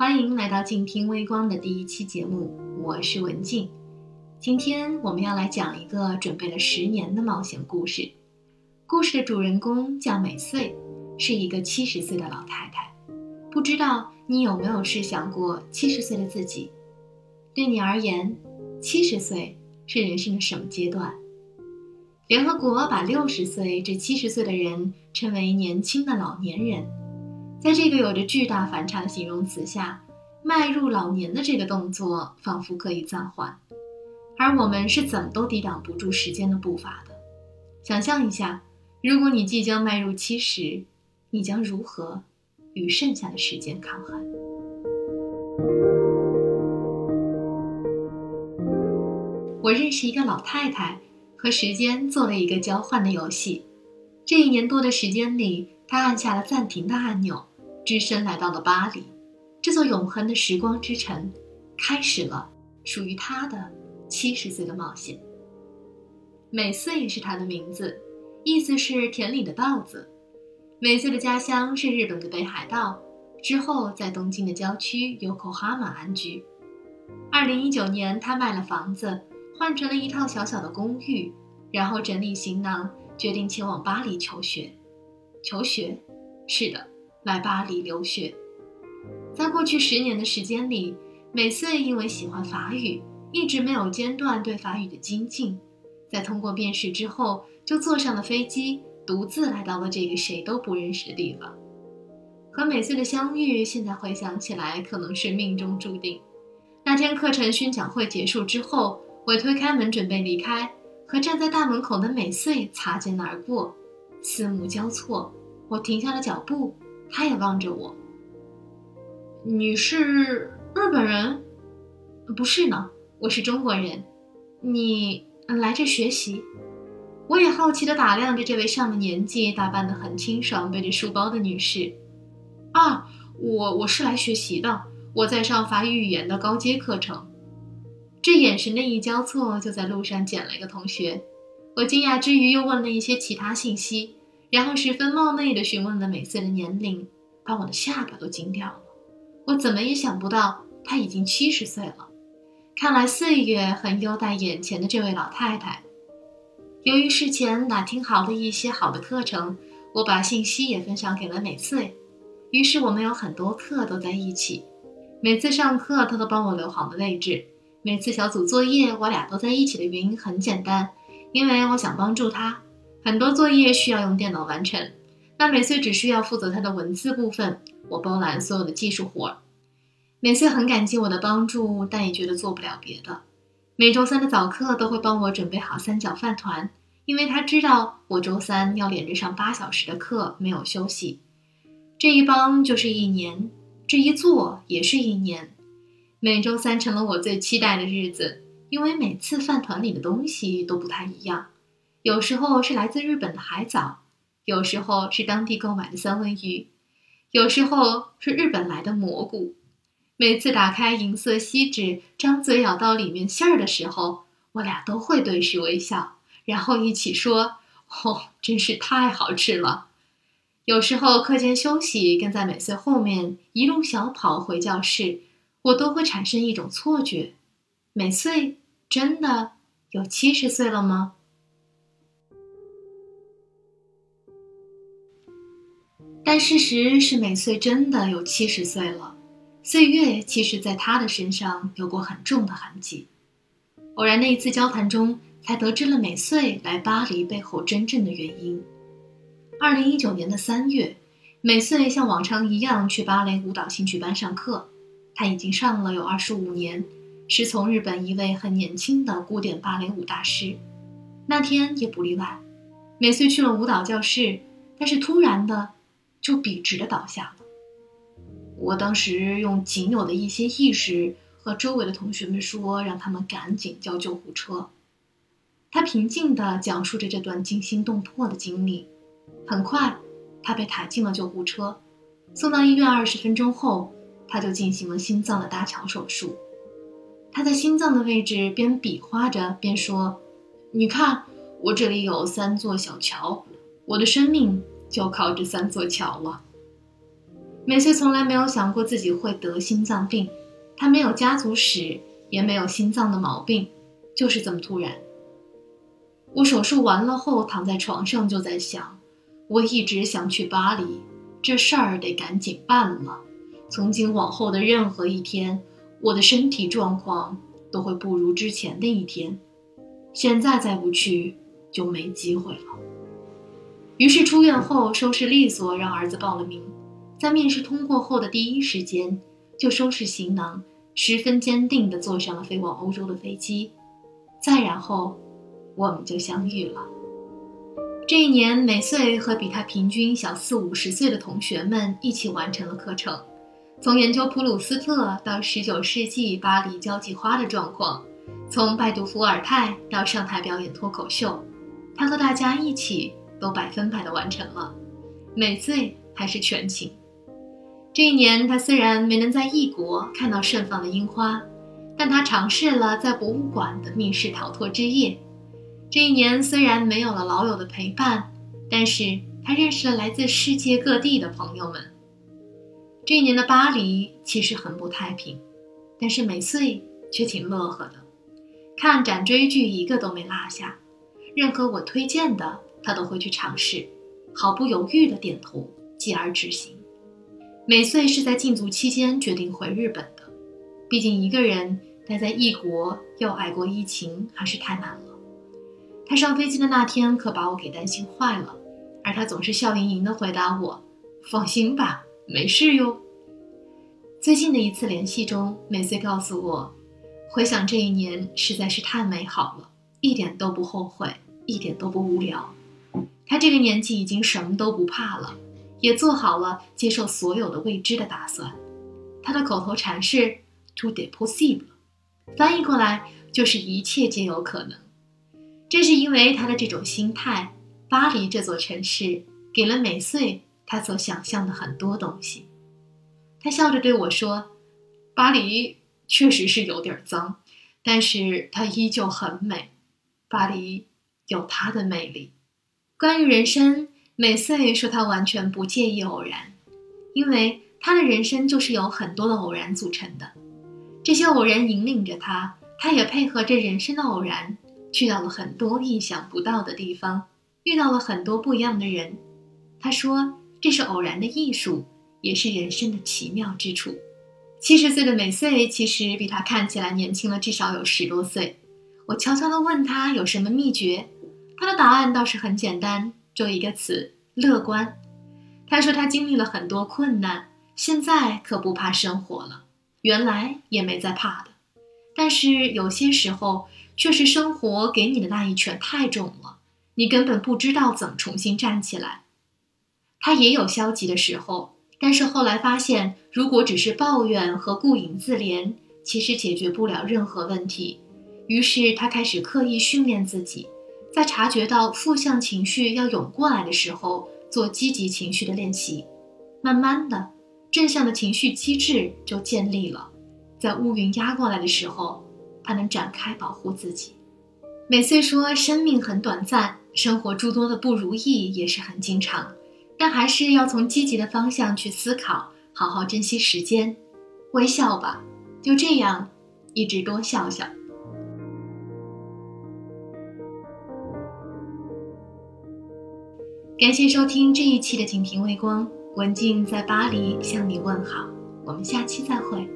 欢迎来到静听微光的第一期节目，我是文静。今天我们要来讲一个准备了十年的冒险故事。故事的主人公叫美穗，是一个七十岁的老太太。不知道你有没有试想过七十岁的自己？对你而言，七十岁是人生的什么阶段？联合国把六十岁至七十岁的人称为年轻的老年人。在这个有着巨大反差的形容词下，迈入老年的这个动作仿佛可以暂缓，而我们是怎么都抵挡不住时间的步伐的。想象一下，如果你即将迈入七十，你将如何与剩下的时间抗衡？我认识一个老太太，和时间做了一个交换的游戏。这一年多的时间里，她按下了暂停的按钮。只身来到了巴黎，这座永恒的时光之城，开始了属于他的七十岁的冒险。美穗是他的名字，意思是田里的稻子。美穗的家乡是日本的北海道，之后在东京的郊区有口哈马安居。二零一九年，他卖了房子，换成了一套小小的公寓，然后整理行囊，决定前往巴黎求学。求学，是的。来巴黎留学，在过去十年的时间里，美穗因为喜欢法语，一直没有间断对法语的精进。在通过面试之后，就坐上了飞机，独自来到了这个谁都不认识的地方。和美穗的相遇，现在回想起来，可能是命中注定。那天课程宣讲会结束之后，我推开门准备离开，和站在大门口的美穗擦肩而过，四目交错，我停下了脚步。他也望着我。你是日本人？不是呢，我是中国人。你来这学习？我也好奇地打量着这位上了年纪、打扮得很清爽、背着书包的女士。啊，我我是来学习的，我在上法语语言的高阶课程。这眼神的一交错，就在路上捡了一个同学。我惊讶之余，又问了一些其他信息。然后十分冒昧地询问了美穗的年龄，把我的下巴都惊掉了。我怎么也想不到她已经七十岁了。看来岁月很优待眼前的这位老太太。由于事前打听好了一些好的课程，我把信息也分享给了美穗。于是我们有很多课都在一起。每次上课，她都帮我留好了位置。每次小组作业，我俩都在一起的原因很简单，因为我想帮助她。很多作业需要用电脑完成，那美穗只需要负责她的文字部分，我包揽所有的技术活儿。美穗很感激我的帮助，但也觉得做不了别的。每周三的早课都会帮我准备好三角饭团，因为他知道我周三要连着上八小时的课，没有休息。这一帮就是一年，这一做也是一年。每周三成了我最期待的日子，因为每次饭团里的东西都不太一样。有时候是来自日本的海藻，有时候是当地购买的三文鱼，有时候是日本来的蘑菇。每次打开银色锡纸，张嘴咬到里面馅儿的时候，我俩都会对视微笑，然后一起说：“哦，真是太好吃了。”有时候课间休息，跟在美穗后面一路小跑回教室，我都会产生一种错觉：美穗真的有七十岁了吗？但事实是，美穗真的有七十岁了。岁月其实，在她的身上有过很重的痕迹。偶然的一次交谈中，才得知了美穗来巴黎背后真正的原因。二零一九年的三月，美穗像往常一样去芭蕾舞蹈兴趣班上课。她已经上了有二十五年，师从日本一位很年轻的古典芭蕾舞大师。那天也不例外，美穗去了舞蹈教室，但是突然的。就笔直的倒下了。我当时用仅有的一些意识和周围的同学们说，让他们赶紧叫救护车。他平静地讲述着这段惊心动魄的经历。很快，他被抬进了救护车，送到医院。二十分钟后，他就进行了心脏的搭桥手术。他在心脏的位置边比划着边说：“你看，我这里有三座小桥，我的生命。”就靠这三座桥了。美穗从来没有想过自己会得心脏病，她没有家族史，也没有心脏的毛病，就是这么突然。我手术完了后躺在床上就在想，我一直想去巴黎，这事儿得赶紧办了。从今往后的任何一天，我的身体状况都会不如之前的一天。现在再不去就没机会了。于是出院后收拾利索，让儿子报了名。在面试通过后的第一时间，就收拾行囊，十分坚定地坐上了飞往欧洲的飞机。再然后，我们就相遇了。这一年，美穗和比她平均小四五十岁的同学们一起完成了课程，从研究普鲁斯特到十九世纪巴黎交际花的状况，从拜读伏尔泰到上台表演脱口秀，她和大家一起都百分百的完成了。美穗还是全勤。这一年，他虽然没能在异国看到盛放的樱花，但他尝试了在博物馆的密室逃脱之夜。这一年虽然没有了老友的陪伴，但是他认识了来自世界各地的朋友们。这一年的巴黎其实很不太平，但是美穗却挺乐呵的，看展追剧一个都没落下，任何我推荐的他都会去尝试，毫不犹豫的点头，继而执行。美穗是在禁足期间决定回日本的，毕竟一个人待在异国又挨过疫情还是太难了。他上飞机的那天可把我给担心坏了，而他总是笑盈盈地回答我：“放心吧，没事哟。”最近的一次联系中，美穗告诉我，回想这一年实在是太美好了，一点都不后悔，一点都不无聊。他这个年纪已经什么都不怕了。也做好了接受所有的未知的打算。他的口头禅是 “tout est possible”，翻译过来就是一切皆有可能。正是因为他的这种心态，巴黎这座城市给了美穗他所想象的很多东西。他笑着对我说：“巴黎确实是有点脏，但是它依旧很美。巴黎有它的魅力。”关于人生。美穗说：“她完全不介意偶然，因为她的人生就是由很多的偶然组成的。这些偶然引领着她，她也配合着人生的偶然，去到了很多意想不到的地方，遇到了很多不一样的人。她说，这是偶然的艺术，也是人生的奇妙之处。七十岁的美穗其实比她看起来年轻了至少有十多岁。我悄悄地问她有什么秘诀，他的答案倒是很简单。”就一个词，乐观。他说他经历了很多困难，现在可不怕生活了，原来也没在怕的。但是有些时候，却是生活给你的那一拳太重了，你根本不知道怎么重新站起来。他也有消极的时候，但是后来发现，如果只是抱怨和顾影自怜，其实解决不了任何问题。于是他开始刻意训练自己。在察觉到负向情绪要涌过来的时候，做积极情绪的练习，慢慢的，正向的情绪机制就建立了。在乌云压过来的时候，他能展开保护自己。美穗说：“生命很短暂，生活诸多的不如意也是很经常，但还是要从积极的方向去思考，好好珍惜时间，微笑吧，就这样，一直多笑笑。”感谢收听这一期的《锦屏微光》，文静在巴黎向你问好，我们下期再会。